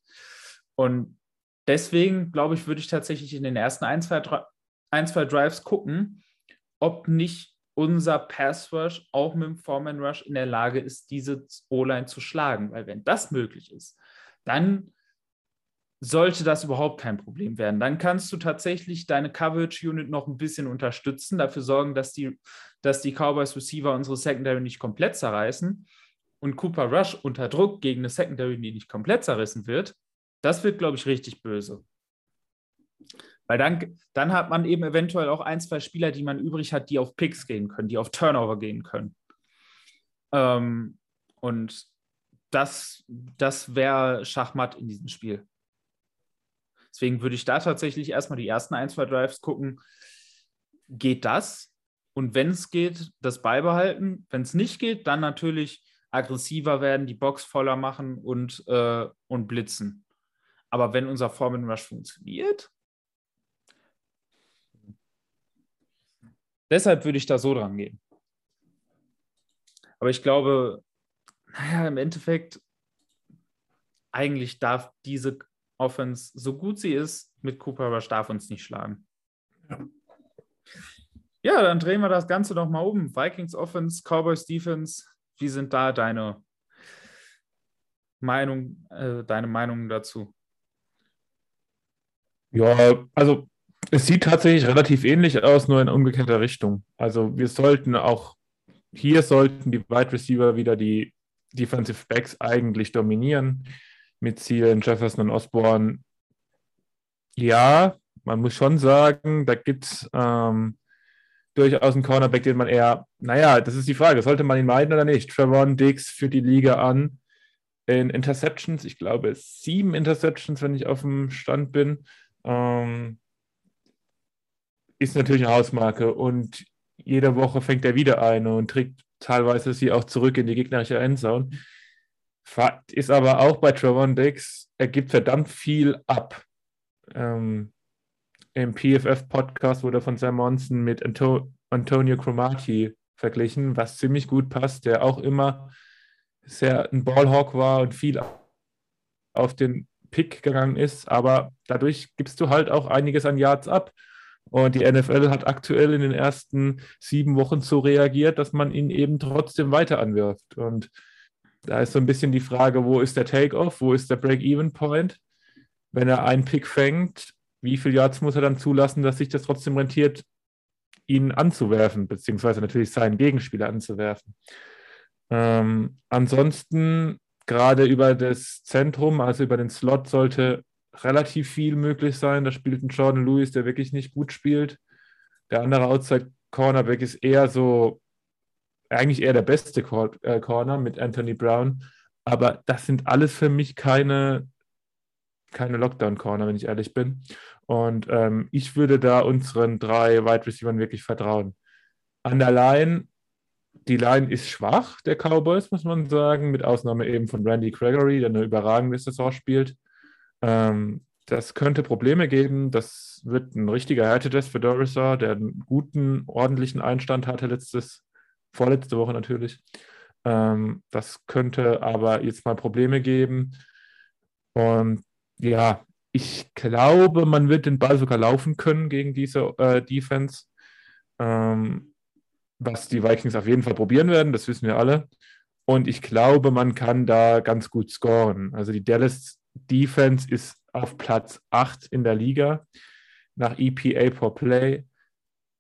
Und deswegen, glaube ich, würde ich tatsächlich in den ersten ein, zwei, ein, zwei Drives gucken, ob nicht unser Pass Rush auch mit dem Foreman Rush in der Lage ist, diese O-Line zu schlagen. Weil wenn das möglich ist, dann sollte das überhaupt kein Problem werden. Dann kannst du tatsächlich deine Coverage Unit noch ein bisschen unterstützen, dafür sorgen, dass die, dass die Cowboys Receiver unsere Secondary nicht komplett zerreißen und Cooper Rush unter Druck gegen eine Secondary, die nicht komplett zerrissen wird. Das wird, glaube ich, richtig böse. Weil dann, dann hat man eben eventuell auch ein, zwei Spieler, die man übrig hat, die auf Picks gehen können, die auf Turnover gehen können. Ähm, und das, das wäre Schachmatt in diesem Spiel. Deswegen würde ich da tatsächlich erstmal die ersten ein, zwei Drives gucken. Geht das? Und wenn es geht, das beibehalten. Wenn es nicht geht, dann natürlich aggressiver werden, die Box voller machen und, äh, und blitzen. Aber wenn unser Foreman Rush funktioniert, deshalb würde ich da so dran gehen. Aber ich glaube, naja, im Endeffekt, eigentlich darf diese Offense, so gut sie ist, mit Cooper Rush darf uns nicht schlagen. Ja. ja, dann drehen wir das Ganze doch mal um. Vikings Offense, Cowboys Defense, wie sind da deine Meinung, äh, deine Meinungen dazu? Ja, also es sieht tatsächlich relativ ähnlich aus, nur in umgekehrter Richtung. Also wir sollten auch, hier sollten die Wide Receiver wieder die Defensive Backs eigentlich dominieren mit Zielen Jefferson und Osborne. Ja, man muss schon sagen, da gibt es ähm, durchaus einen Cornerback, den man eher, naja, das ist die Frage, sollte man ihn meiden oder nicht? Trevon Diggs führt die Liga an in Interceptions, ich glaube sieben Interceptions, wenn ich auf dem Stand bin. Ähm, ist natürlich eine Hausmarke und jede Woche fängt er wieder eine und trägt teilweise sie auch zurück in die gegnerische Endzone. Fakt ist aber auch bei Trevon Diggs, er gibt verdammt viel ab. Ähm, Im PFF-Podcast wurde von Sam Monson mit Anto Antonio Cromartie verglichen, was ziemlich gut passt, der auch immer sehr ein Ballhawk war und viel auf den Pick gegangen ist, aber dadurch gibst du halt auch einiges an Yards ab. Und die NFL hat aktuell in den ersten sieben Wochen so reagiert, dass man ihn eben trotzdem weiter anwirft. Und da ist so ein bisschen die Frage, wo ist der Takeoff, wo ist der Break-Even-Point? Wenn er einen Pick fängt, wie viel Yards muss er dann zulassen, dass sich das trotzdem rentiert, ihn anzuwerfen, beziehungsweise natürlich seinen Gegenspieler anzuwerfen. Ähm, ansonsten, gerade über das Zentrum, also über den Slot, sollte relativ viel möglich sein. Da spielt ein Jordan Lewis, der wirklich nicht gut spielt. Der andere Outside Cornerback ist eher so eigentlich eher der beste äh, Corner mit Anthony Brown. Aber das sind alles für mich keine, keine Lockdown-Corner, wenn ich ehrlich bin. Und ähm, ich würde da unseren drei Wide Receivers wirklich vertrauen. An der Line, die Line ist schwach, der Cowboys, muss man sagen, mit Ausnahme eben von Randy Gregory, der eine überragende Saison spielt. Ähm, das könnte Probleme geben. Das wird ein richtiger Härtetest für Dorisa, der einen guten, ordentlichen Einstand hatte letztes vorletzte Woche natürlich. Ähm, das könnte aber jetzt mal Probleme geben. Und ja, ich glaube, man wird den Ball sogar laufen können gegen diese äh, Defense. Ähm, was die Vikings auf jeden Fall probieren werden, das wissen wir alle. Und ich glaube, man kann da ganz gut scoren. Also die Dallas Defense ist auf Platz 8 in der Liga nach EPA per Play,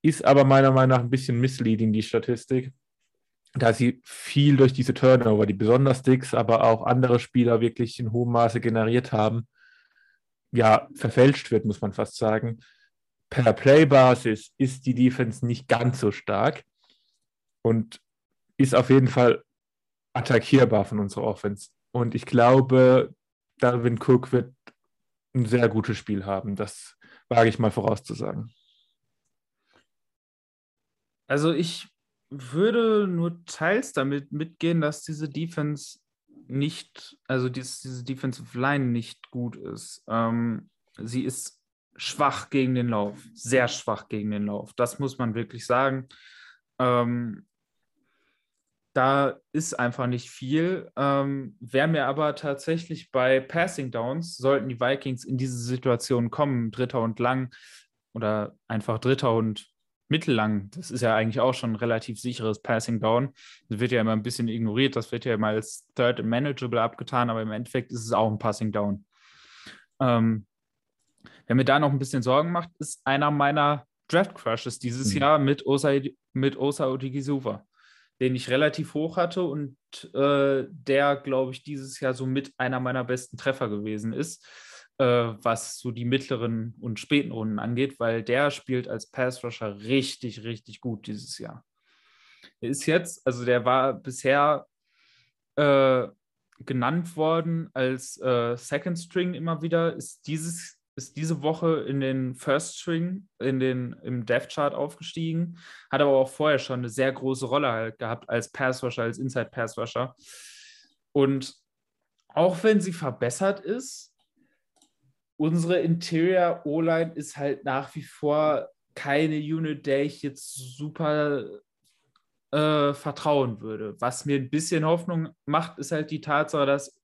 ist aber meiner Meinung nach ein bisschen misleading, die Statistik, da sie viel durch diese Turnover, die besonders Dicks, aber auch andere Spieler wirklich in hohem Maße generiert haben, ja, verfälscht wird, muss man fast sagen. Per Play-Basis ist die Defense nicht ganz so stark und ist auf jeden Fall attackierbar von unserer Offense. Und ich glaube, Darwin Cook wird ein sehr gutes Spiel haben. Das wage ich mal vorauszusagen. Also ich würde nur teils damit mitgehen, dass diese Defense nicht, also diese, diese Defensive Line nicht gut ist. Ähm, sie ist schwach gegen den Lauf, sehr schwach gegen den Lauf. Das muss man wirklich sagen. Ähm, da ist einfach nicht viel. Ähm, Wäre mir aber tatsächlich bei Passing Downs, sollten die Vikings in diese Situation kommen, Dritter und lang oder einfach Dritter und mittellang, das ist ja eigentlich auch schon ein relativ sicheres Passing Down. Das wird ja immer ein bisschen ignoriert, das wird ja immer als Third and Manageable abgetan, aber im Endeffekt ist es auch ein Passing Down. Ähm, wer mir da noch ein bisschen Sorgen macht, ist einer meiner Draft Crushes dieses mhm. Jahr mit Osa, mit Osa Odigisuva den ich relativ hoch hatte und äh, der, glaube ich, dieses Jahr so mit einer meiner besten Treffer gewesen ist, äh, was so die mittleren und späten Runden angeht, weil der spielt als Pass-Rusher richtig, richtig gut dieses Jahr. Er ist jetzt, also der war bisher äh, genannt worden als äh, Second String immer wieder, ist dieses ist diese Woche in den First String, in den, im Death Chart aufgestiegen, hat aber auch vorher schon eine sehr große Rolle halt gehabt als Passwasher, als Inside Passwasher. Und auch wenn sie verbessert ist, unsere Interior O-Line ist halt nach wie vor keine Unit, der ich jetzt super äh, vertrauen würde. Was mir ein bisschen Hoffnung macht, ist halt die Tatsache, dass,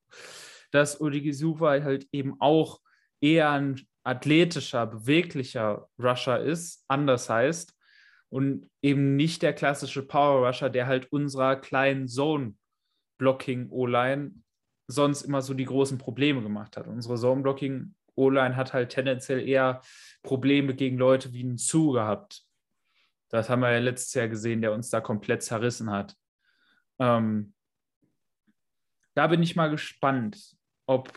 dass Odigisuva halt eben auch eher ein athletischer, beweglicher Rusher ist, anders heißt, und eben nicht der klassische Power Rusher, der halt unserer kleinen Zone-Blocking-O-Line sonst immer so die großen Probleme gemacht hat. Unsere Zone-Blocking-O-Line hat halt tendenziell eher Probleme gegen Leute wie einen Zu gehabt. Das haben wir ja letztes Jahr gesehen, der uns da komplett zerrissen hat. Ähm, da bin ich mal gespannt, ob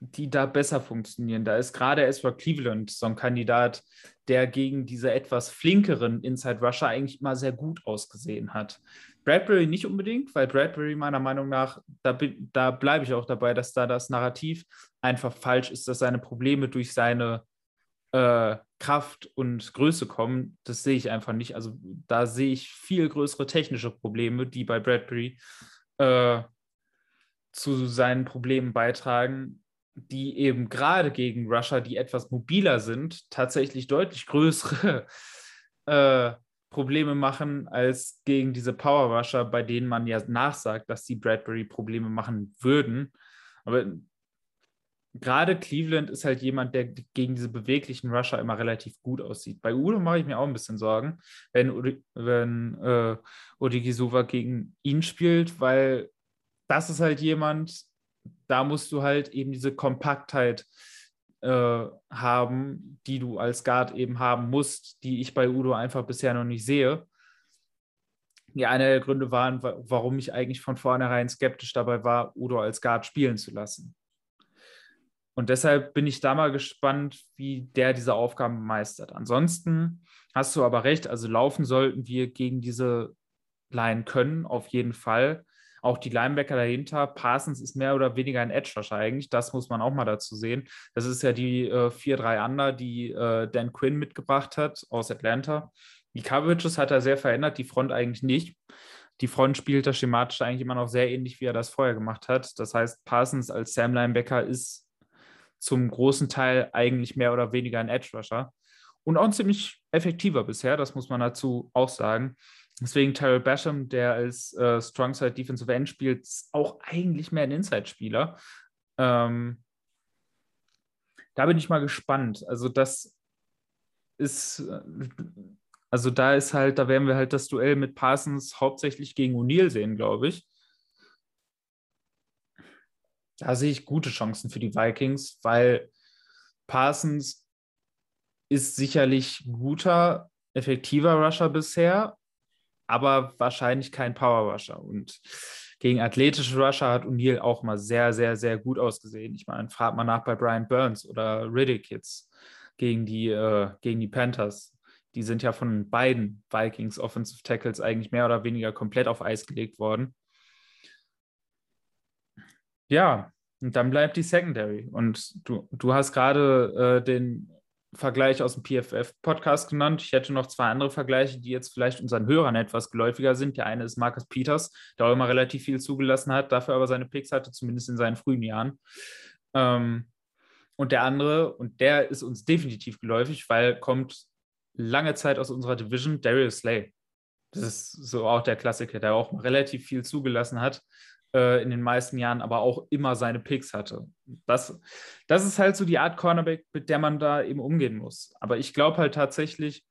die da besser funktionieren. Da ist gerade Ezra Cleveland so ein Kandidat, der gegen diese etwas flinkeren Inside Rusher eigentlich mal sehr gut ausgesehen hat. Bradbury nicht unbedingt, weil Bradbury meiner Meinung nach, da, da bleibe ich auch dabei, dass da das Narrativ einfach falsch ist, dass seine Probleme durch seine äh, Kraft und Größe kommen. Das sehe ich einfach nicht. Also da sehe ich viel größere technische Probleme, die bei Bradbury äh, zu seinen Problemen beitragen die eben gerade gegen Russia, die etwas mobiler sind, tatsächlich deutlich größere äh, Probleme machen als gegen diese Power Rusher, bei denen man ja nachsagt, dass die Bradbury Probleme machen würden. Aber gerade Cleveland ist halt jemand, der gegen diese beweglichen Rusher immer relativ gut aussieht. Bei Udo mache ich mir auch ein bisschen Sorgen, wenn, wenn äh, Odigisuva gegen ihn spielt, weil das ist halt jemand, da musst du halt eben diese Kompaktheit äh, haben, die du als Guard eben haben musst, die ich bei Udo einfach bisher noch nicht sehe. Die einer der Gründe waren, warum ich eigentlich von vornherein skeptisch dabei war, Udo als Guard spielen zu lassen. Und deshalb bin ich da mal gespannt, wie der diese Aufgaben meistert. Ansonsten hast du aber recht, also laufen sollten wir gegen diese Line können, auf jeden Fall. Auch die Linebacker dahinter, Parsons ist mehr oder weniger ein Edge-Rusher eigentlich, das muss man auch mal dazu sehen. Das ist ja die äh, 4-3 Under, die äh, Dan Quinn mitgebracht hat aus Atlanta. Die Coverages hat er sehr verändert, die Front eigentlich nicht. Die Front spielt da schematisch eigentlich immer noch sehr ähnlich, wie er das vorher gemacht hat. Das heißt, Parsons als Sam Linebacker ist zum großen Teil eigentlich mehr oder weniger ein Edge-Rusher. Und auch ein ziemlich effektiver bisher, das muss man dazu auch sagen. Deswegen Tyrell Basham, der als äh, Strongside Defensive End spielt, ist auch eigentlich mehr ein Inside-Spieler. Ähm, da bin ich mal gespannt. Also das ist, äh, also da ist halt, da werden wir halt das Duell mit Parsons hauptsächlich gegen O'Neill sehen, glaube ich. Da sehe ich gute Chancen für die Vikings, weil Parsons ist sicherlich guter, effektiver Rusher bisher, aber wahrscheinlich kein Power Rusher. Und gegen athletische Rusher hat O'Neill auch mal sehr, sehr, sehr gut ausgesehen. Ich meine, fragt mal nach bei Brian Burns oder Riddick jetzt gegen die, äh, gegen die Panthers. Die sind ja von beiden Vikings Offensive Tackles eigentlich mehr oder weniger komplett auf Eis gelegt worden. Ja, und dann bleibt die Secondary. Und du, du hast gerade äh, den Vergleich aus dem PFF-Podcast genannt. Ich hätte noch zwei andere Vergleiche, die jetzt vielleicht unseren Hörern etwas geläufiger sind. Der eine ist Marcus Peters, der auch immer relativ viel zugelassen hat, dafür aber seine Picks hatte, zumindest in seinen frühen Jahren. Ähm, und der andere, und der ist uns definitiv geläufig, weil kommt lange Zeit aus unserer Division, Darius Slay. Das ist so auch der Klassiker, der auch relativ viel zugelassen hat äh, in den meisten Jahren, aber auch immer seine Picks hatte. Das, das ist halt so die Art Cornerback, mit der man da eben umgehen muss. Aber ich glaube halt tatsächlich,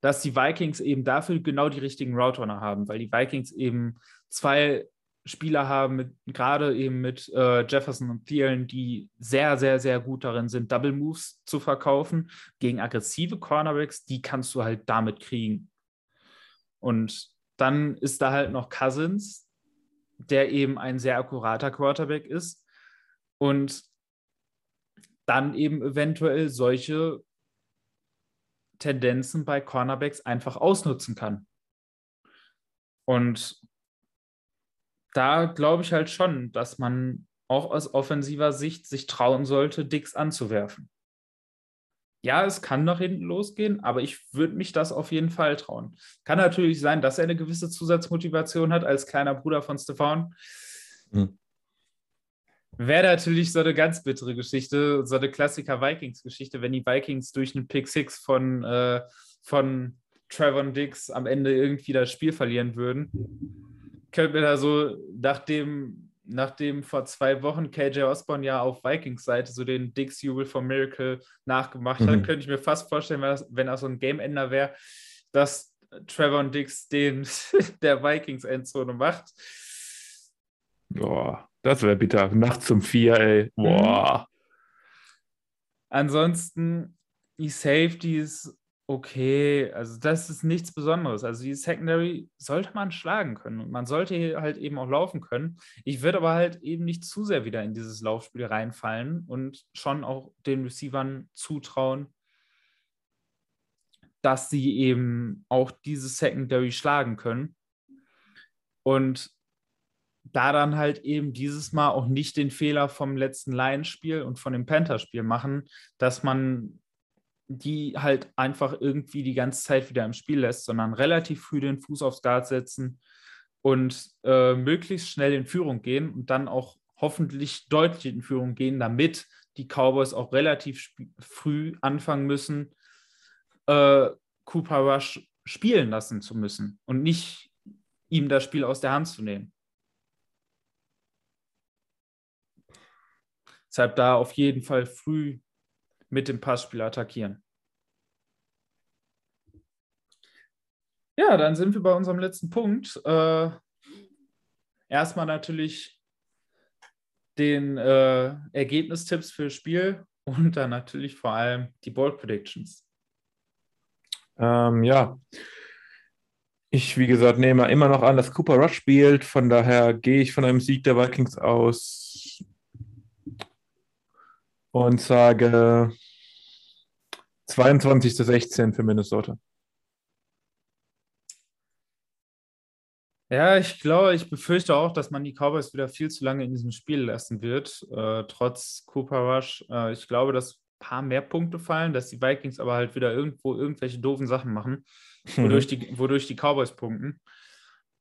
dass die Vikings eben dafür genau die richtigen Route Runner haben, weil die Vikings eben zwei Spieler haben, gerade eben mit äh, Jefferson und Thielen, die sehr, sehr, sehr gut darin sind, Double Moves zu verkaufen. Gegen aggressive Cornerbacks, die kannst du halt damit kriegen. Und dann ist da halt noch Cousins, der eben ein sehr akkurater Quarterback ist und dann eben eventuell solche Tendenzen bei Cornerbacks einfach ausnutzen kann. Und da glaube ich halt schon, dass man auch aus offensiver Sicht sich trauen sollte, Dicks anzuwerfen. Ja, es kann nach hinten losgehen, aber ich würde mich das auf jeden Fall trauen. Kann natürlich sein, dass er eine gewisse Zusatzmotivation hat als kleiner Bruder von Stefan. Hm. Wäre natürlich so eine ganz bittere Geschichte, so eine Klassiker-Vikings-Geschichte, wenn die Vikings durch einen Pick Six von, äh, von Trevor Dix am Ende irgendwie das Spiel verlieren würden könnte mir da so, nachdem, nachdem vor zwei Wochen KJ Osborne ja auf Vikings Seite so den Dix-Jubel vom Miracle nachgemacht mhm. hat, könnte ich mir fast vorstellen, wenn das, wenn das so ein Game-Ender wäre, dass Trevor Dix den der Vikings-Endzone macht. Boah, das wäre bitter. Nachts um vier, ey. Boah. Mhm. Ansonsten, die Safeties okay, also das ist nichts Besonderes. Also die Secondary sollte man schlagen können und man sollte halt eben auch laufen können. Ich würde aber halt eben nicht zu sehr wieder in dieses Laufspiel reinfallen und schon auch den Receivern zutrauen, dass sie eben auch diese Secondary schlagen können. Und da dann halt eben dieses Mal auch nicht den Fehler vom letzten Lions-Spiel und von dem Panther-Spiel machen, dass man die halt einfach irgendwie die ganze Zeit wieder im Spiel lässt, sondern relativ früh den Fuß aufs Guard setzen und äh, möglichst schnell in Führung gehen und dann auch hoffentlich deutlich in Führung gehen, damit die Cowboys auch relativ früh anfangen müssen, äh, Cooper Rush spielen lassen zu müssen und nicht ihm das Spiel aus der Hand zu nehmen. Deshalb da auf jeden Fall früh mit dem Passspiel attackieren. Ja, dann sind wir bei unserem letzten Punkt. Äh, erstmal natürlich den äh, Ergebnistipps für Spiel und dann natürlich vor allem die Bold Predictions. Ähm, ja, ich, wie gesagt, nehme immer noch an, dass Cooper Rush spielt. Von daher gehe ich von einem Sieg der Vikings aus und sage 22 zu 16 für Minnesota. Ja, ich glaube, ich befürchte auch, dass man die Cowboys wieder viel zu lange in diesem Spiel lassen wird, äh, trotz Cooper Rush. Äh, ich glaube, dass ein paar mehr Punkte fallen, dass die Vikings aber halt wieder irgendwo irgendwelche doofen Sachen machen, wodurch, die, wodurch die Cowboys punkten.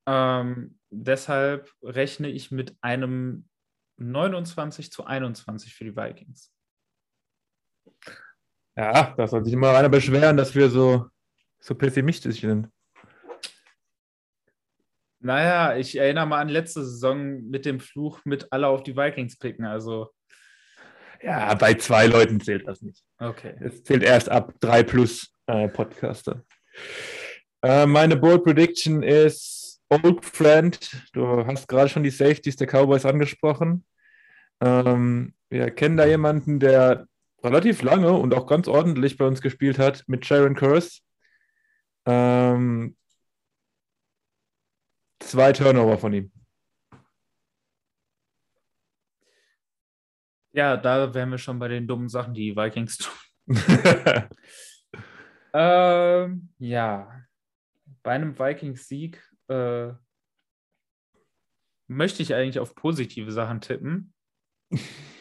Ähm, deshalb rechne ich mit einem 29 zu 21 für die Vikings. Ja, da soll sich immer einer beschweren, dass wir so, so pessimistisch sind. Naja, ich erinnere mal an letzte Saison mit dem Fluch mit alle auf die Vikings picken. Also. Ja, bei zwei Leuten zählt das nicht. Okay. Es zählt erst ab drei plus äh, Podcaster. Äh, meine Bold Prediction ist Old Friend. Du hast gerade schon die Safeties der Cowboys angesprochen. Ähm, wir kennen da jemanden, der relativ lange und auch ganz ordentlich bei uns gespielt hat mit Sharon Curse. Ähm, zwei Turnover von ihm. Ja, da wären wir schon bei den dummen Sachen, die Vikings tun. ähm, ja, bei einem Vikings-Sieg äh, möchte ich eigentlich auf positive Sachen tippen.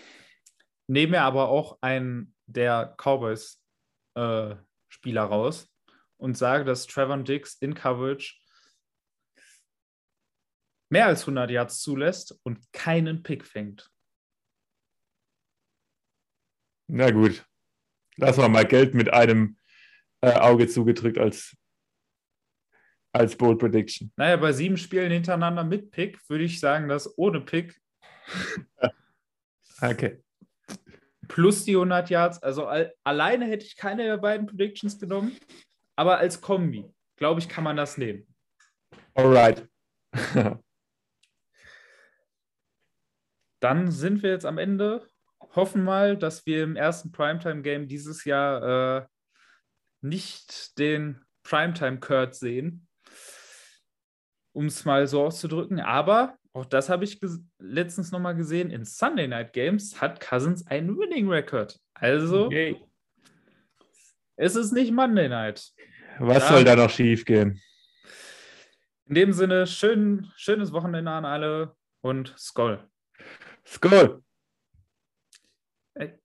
Nehme aber auch einen der Cowboys-Spieler äh, raus und sage, dass Trevor Dix in Coverage mehr als 100 Yards zulässt und keinen Pick fängt. Na gut, lass mal mal Geld mit einem äh, Auge zugedrückt als, als Bold Prediction. Naja, bei sieben Spielen hintereinander mit Pick würde ich sagen, dass ohne Pick okay. Plus die 100 Yards, also al alleine hätte ich keine der beiden Predictions genommen, aber als Kombi, glaube ich, kann man das nehmen. Alright. Dann sind wir jetzt am Ende hoffen mal, dass wir im ersten Primetime-Game dieses Jahr äh, nicht den Primetime-Kurt sehen, um es mal so auszudrücken. Aber auch das habe ich letztens nochmal gesehen. In Sunday Night Games hat Cousins einen Winning Record. Also, okay. es ist nicht Monday Night. Was ja. soll da noch schief gehen? In dem Sinne, schön, schönes Wochenende an alle und Skoll. Skoll. Hey.